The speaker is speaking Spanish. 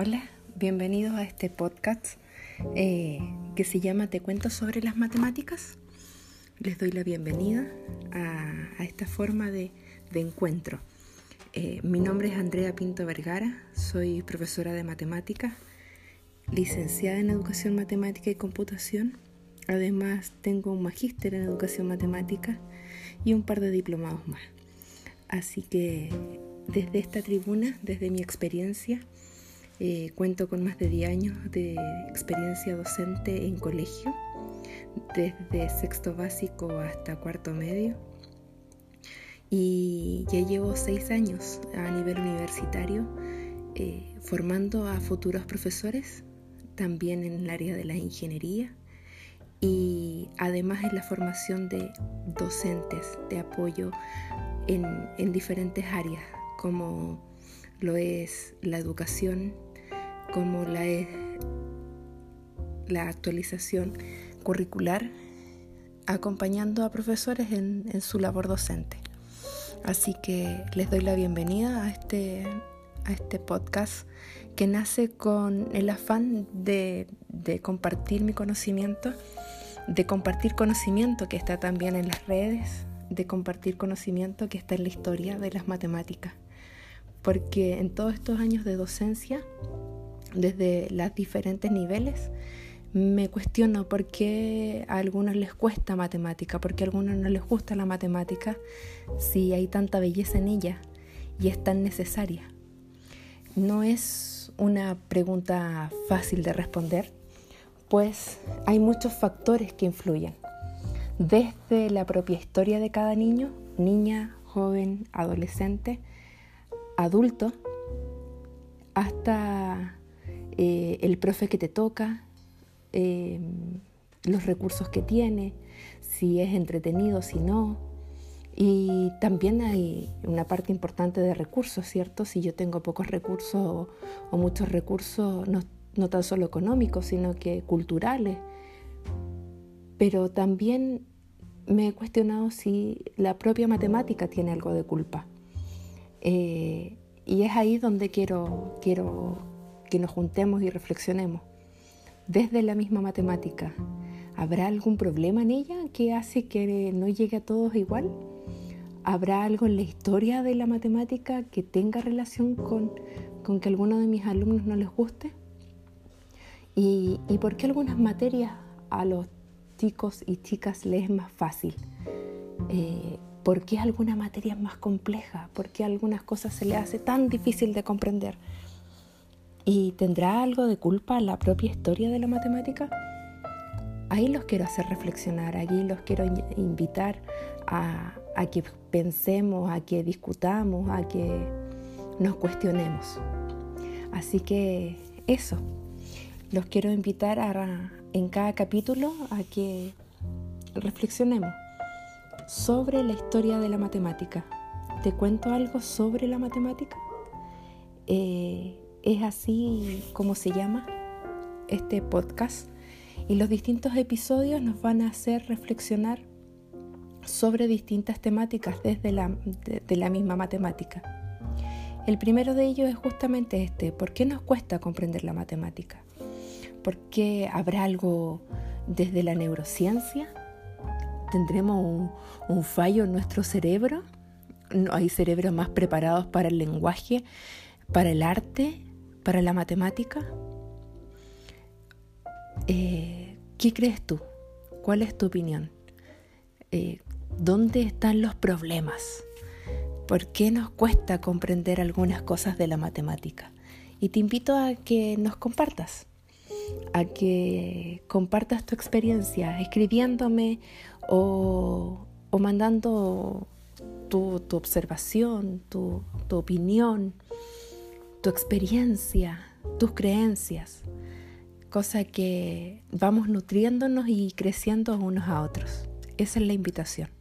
Hola, bienvenidos a este podcast eh, que se llama Te cuento sobre las matemáticas. Les doy la bienvenida a, esta forma de, encuentro. Eh, mi nombre es Andrea Pinto Vergara, soy profesora de matemáticas, licenciada en educación matemática y computación. Además tengo un magíster en educación matemática y un par de diplomados más. Así que desde esta tribuna, desde mi experiencia, eh, cuento con más de 10 años de experiencia docente en colegio, desde sexto básico hasta cuarto medio. Y ya llevo 6 años a nivel universitario eh, formando a futuros profesores, también en el área de la ingeniería y además en la formación de docentes de apoyo en, en diferentes áreas, como lo es la educación, como la, la actualización curricular, acompañando a profesores en, su labor docente. Así que les doy la bienvenida a este, este podcast que nace con el afán de compartir mi conocimiento, de compartir conocimiento que está también en las redes, de compartir conocimiento que está en la historia de las matemáticas. Porque en todos estos años de docencia desde los diferentes niveles, me cuestiono por qué a algunos les cuesta matemática, por qué a algunos no les gusta la matemática, si hay tanta belleza en ella y es tan necesaria. No es una pregunta fácil de responder, pues hay muchos factores que influyen, desde la propia historia de cada niño, niña, joven, adolescente, adulto, hasta eh, el profe que te toca, eh, los recursos que tiene, si es entretenido, si no. Y también hay una parte importante de recursos, ¿cierto? Si yo tengo pocos recursos o, muchos recursos, no, no tan solo económicos, sino que culturales. Pero también me he cuestionado si la propia matemática tiene algo de culpa. Eh, y es ahí donde quiero, quiero que nos juntemos y reflexionemos. Desde la misma matemática, ¿habrá algún problema en ella que hace que no llegue a todos igual? ¿Habrá algo en la historia de la matemática que tenga relación con, con que alguno de mis alumnos no les guste? ¿Y, ¿Y por qué algunas materias a los chicos y chicas les es más fácil? Eh, ¿Por qué alguna materia es más compleja? ¿Por qué algunas cosas se le hace tan difícil de comprender? ¿Y tendrá algo de culpa la propia historia de la matemática? Ahí los quiero hacer reflexionar, aquí los quiero invitar a, que pensemos, a que discutamos, a que nos cuestionemos. Así que eso, los quiero invitar a, en cada capítulo a que reflexionemos sobre la historia de la matemática. ¿Te cuento algo sobre la matemática? Eh, es así como se llama este podcast y los distintos episodios nos van a hacer reflexionar sobre distintas temáticas desde la, de, la misma matemática. El primero de ellos es justamente este, ¿por qué nos cuesta comprender la matemática? ¿Por qué habrá algo desde la neurociencia? ¿Tendremos un, un fallo en nuestro cerebro? ¿No hay cerebros más preparados para el lenguaje, para el arte, para la matemática? Eh, ¿Qué crees tú? ¿Cuál es tu opinión? Eh, ¿Dónde están los problemas? ¿Por qué nos cuesta comprender algunas cosas de la matemática? Y te invito a que nos compartas, a que compartas tu experiencia escribiéndome o, mandando tu, observación, tu opinión tu experiencia, tus creencias, cosa que vamos nutriéndonos y creciendo unos a otros. Esa es la invitación.